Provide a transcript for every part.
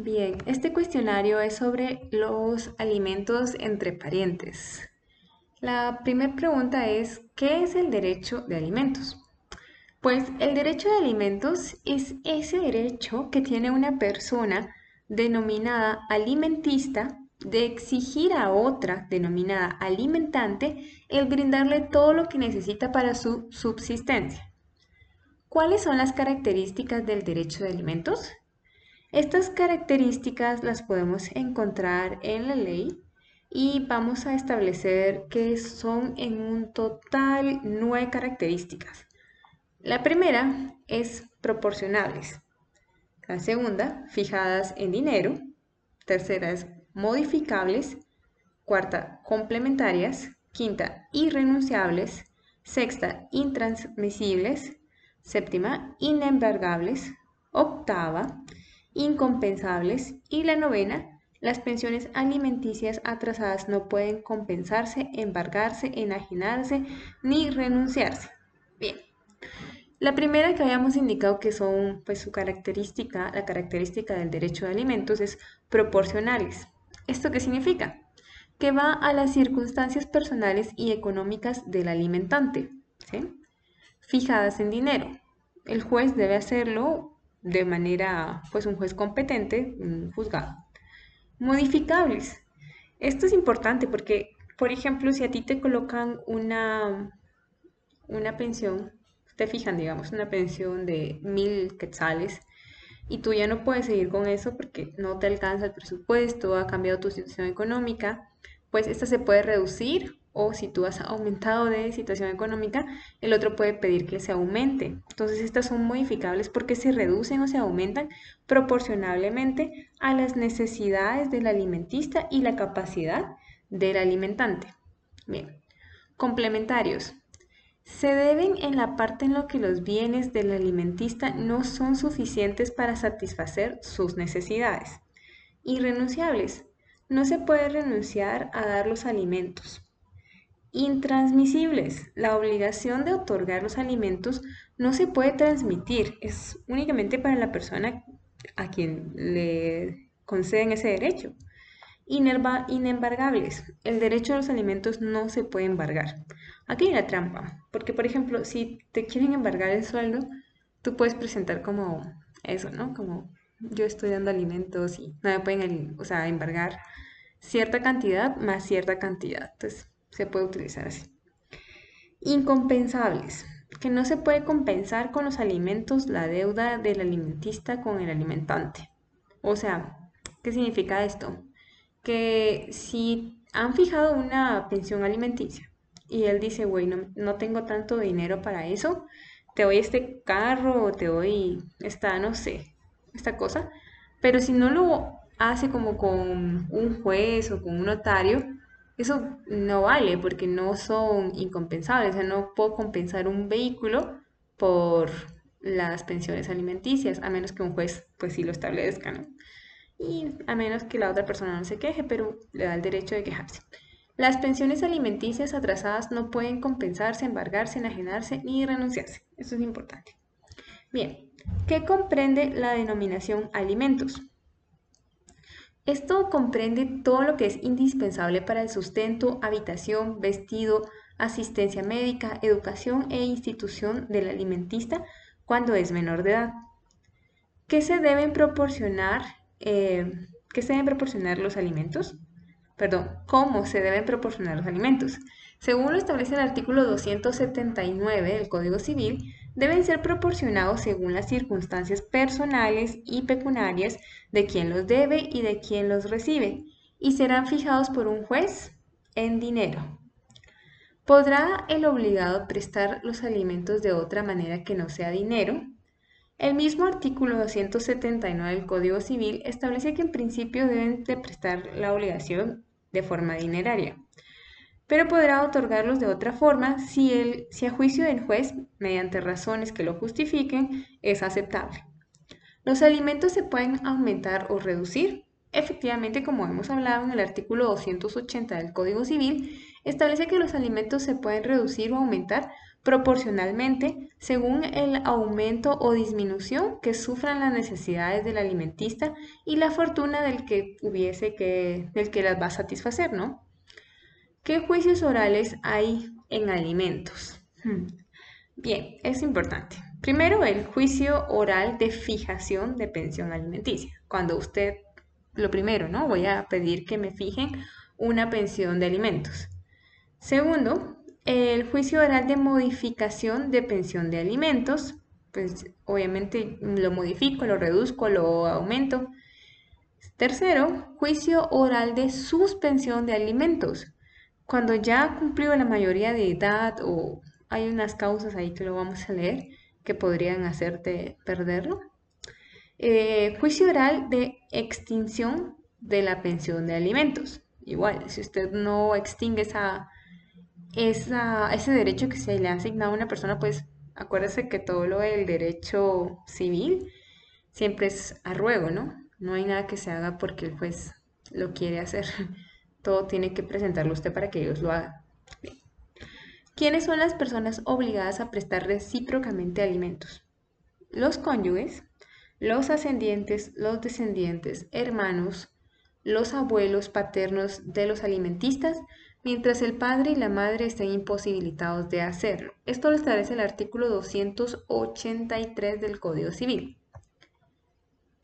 Bien, este cuestionario es sobre los alimentos entre parientes. La primera pregunta es, ¿qué es el derecho de alimentos? Pues el derecho de alimentos es ese derecho que tiene una persona denominada alimentista de exigir a otra denominada alimentante el brindarle todo lo que necesita para su subsistencia. ¿Cuáles son las características del derecho de alimentos? Estas características las podemos encontrar en la ley y vamos a establecer que son en un total nueve características. La primera es proporcionables. La segunda, fijadas en dinero. Tercera es modificables. Cuarta, complementarias. Quinta, irrenunciables. Sexta, intransmisibles. Séptima, inembargables. Octava, incompensables. Y la novena, las pensiones alimenticias atrasadas no pueden compensarse, embargarse, enajenarse ni renunciarse. Bien. La primera que habíamos indicado que son, pues su característica, la característica del derecho de alimentos es proporcionales. ¿Esto qué significa? Que va a las circunstancias personales y económicas del alimentante, fijadas en dinero. El juez debe hacerlo de manera, pues un juez competente, un juzgado. Modificables. Esto es importante porque, por ejemplo, si a ti te colocan una, una pensión, te fijan, digamos, una pensión de mil quetzales y tú ya no puedes seguir con eso porque no te alcanza el presupuesto, ha cambiado tu situación económica, pues esta se puede reducir o si tú has aumentado de situación económica, el otro puede pedir que se aumente. Entonces estas son modificables porque se reducen o se aumentan proporcionalmente a las necesidades del alimentista y la capacidad del alimentante. Bien, complementarios. Se deben en la parte en la que los bienes del alimentista no son suficientes para satisfacer sus necesidades. Irrenunciables. No se puede renunciar a dar los alimentos Intransmisibles. La obligación de otorgar los alimentos no se puede transmitir, es únicamente para la persona a quien le conceden ese derecho. inembargables. El derecho a los alimentos no se puede embargar. Aquí hay una trampa, porque por ejemplo, si te quieren embargar el sueldo, tú puedes presentar como eso, ¿no? Como yo estoy dando alimentos y no me pueden, o sea, embargar cierta cantidad más cierta cantidad. Entonces, se puede utilizar así. Incompensables, que no se puede compensar con los alimentos la deuda del alimentista con el alimentante. O sea, ¿qué significa esto? Que si han fijado una pensión alimenticia y él dice, güey, no, tengo tanto dinero para eso, te doy este carro o te doy esta, no sé, esta cosa, pero si no lo hace como con un juez o con un notario, eso no vale porque no son incompensables. O sea, no puedo compensar un vehículo por las pensiones alimenticias, a menos que un juez pues sí lo establezca, ¿no? Y a menos que la otra persona no se queje, pero le da el derecho de quejarse. Las pensiones alimenticias atrasadas no pueden compensarse, embargarse, enajenarse ni renunciarse. Eso es importante. Bien, ¿qué comprende la denominación alimentos? Esto comprende todo lo que es indispensable para el sustento, habitación, vestido, asistencia médica, educación e institución del alimentista cuando es menor de edad. ¿Qué se deben proporcionar? Eh, ¿Qué se deben proporcionar los alimentos? Perdón, ¿cómo se deben proporcionar los alimentos? Según lo establece el artículo 279 del Código Civil, deben ser proporcionados según las circunstancias personales y pecuniarias de quien los debe y de quien los recibe, y serán fijados por un juez en dinero. ¿Podrá el obligado prestar los alimentos de otra manera que no sea dinero? El mismo artículo 279 del Código Civil establece que en principio deben de prestar la obligación de forma dineraria pero podrá otorgarlos de otra forma si, el, si a juicio del juez, mediante razones que lo justifiquen, es aceptable. Los alimentos se pueden aumentar o reducir. Efectivamente, como hemos hablado en el artículo 280 del Código Civil, establece que los alimentos se pueden reducir o aumentar proporcionalmente según el aumento o disminución que sufran las necesidades del alimentista y la fortuna del que hubiese que, del que las va a satisfacer, ¿no? ¿Qué juicios orales hay en alimentos? Hmm. Bien, es importante. Primero, el juicio oral de fijación de pensión alimenticia. Cuando usted, lo primero, ¿no? Voy a pedir que me fijen una pensión de alimentos. Segundo, el juicio oral de modificación de pensión de alimentos. Pues obviamente lo modifico, lo reduzco, lo aumento. Tercero, juicio oral de suspensión de alimentos. Cuando ya cumplió la mayoría de edad o hay unas causas ahí que lo vamos a leer que podrían hacerte perderlo. Eh, juicio oral de extinción de la pensión de alimentos. Igual, si usted no extingue esa, ese derecho que se le ha asignado a una persona, pues acuérdese que todo lo del derecho civil siempre es a ruego, ¿no? No hay nada que se haga porque el juez lo quiere hacer. Todo tiene que presentarlo usted para que ellos lo hagan. ¿Quiénes son las personas obligadas a prestar recíprocamente alimentos? Los cónyuges, los ascendientes, los descendientes, hermanos, los abuelos paternos de los alimentistas, mientras el padre y la madre estén imposibilitados de hacerlo. Esto lo establece el artículo 283 del Código Civil.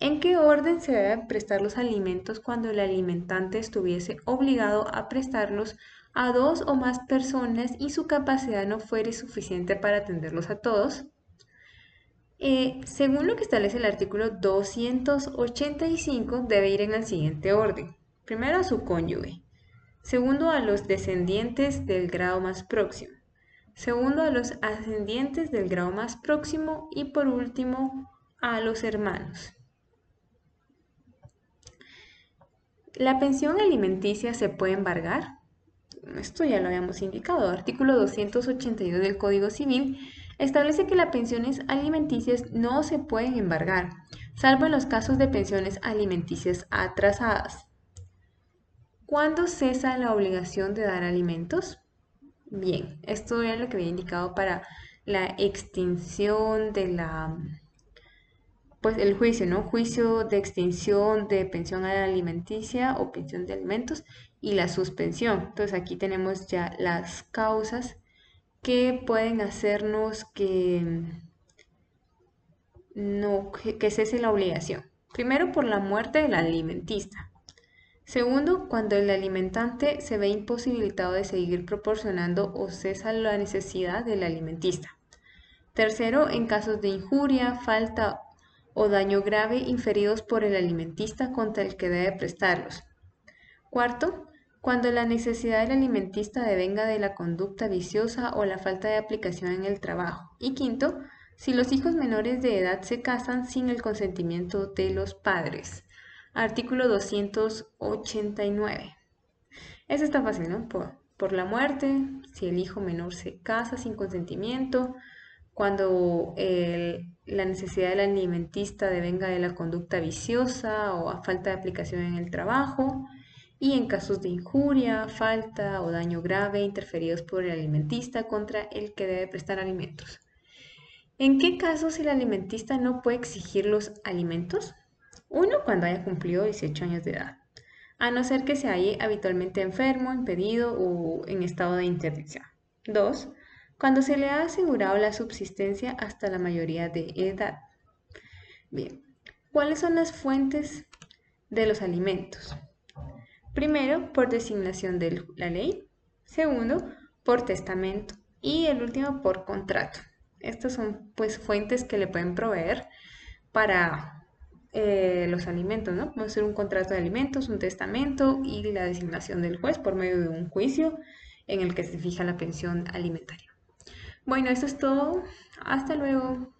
¿En qué orden se deben prestar los alimentos cuando el alimentante estuviese obligado a prestarlos a dos o más personas y su capacidad no fuere suficiente para atenderlos a todos? Eh, según lo que establece el artículo 285, debe ir en el siguiente orden. Primero a su cónyuge. Segundo a los descendientes del grado más próximo. Segundo a los ascendientes del grado más próximo. Y por último a los hermanos. ¿La pensión alimenticia se puede embargar? Esto ya lo habíamos indicado. Artículo 282 del Código Civil establece que las pensiones alimenticias no se pueden embargar, salvo en los casos de pensiones alimenticias atrasadas. ¿Cuándo cesa la obligación de dar alimentos? Bien, esto es lo que había indicado para la extinción de la, pues el juicio, ¿no? Juicio de extinción de pensión alimenticia o pensión de alimentos y la suspensión. Entonces aquí tenemos ya las causas que pueden hacernos que no que, cese la obligación. Primero, por la muerte del alimentista. Segundo, cuando el alimentante se ve imposibilitado de seguir proporcionando o cesa la necesidad del alimentista. Tercero, en casos de injuria, falta o daño grave inferidos por el alimentista contra el que debe prestarlos. Cuarto, cuando la necesidad del alimentista devenga de la conducta viciosa o la falta de aplicación en el trabajo. Y quinto, si los hijos menores de edad se casan sin el consentimiento de los padres. Artículo 289. Eso está fácil, ¿no? Por, por la muerte, si el hijo menor se casa sin consentimiento, cuando la necesidad del alimentista devenga de la conducta viciosa o a falta de aplicación en el trabajo, y en casos de injuria, falta o daño grave interferidos por el alimentista contra el que debe prestar alimentos. ¿En qué casos el alimentista no puede exigir los alimentos? Uno, cuando haya cumplido 18 años de edad, a no ser que se halle habitualmente enfermo, impedido o en estado de interdicción. Dos, cuando se le ha asegurado la subsistencia hasta la mayoría de edad. Bien, ¿cuáles son las fuentes de los alimentos? Primero, por designación de la ley. Segundo, por testamento. Y el último, por contrato. Estas son pues fuentes que le pueden proveer para eh, los alimentos, ¿no? Puede ser un contrato de alimentos, un testamento y la designación del juez por medio de un juicio en el que se fija la pensión alimentaria. Bueno, eso es todo. Hasta luego.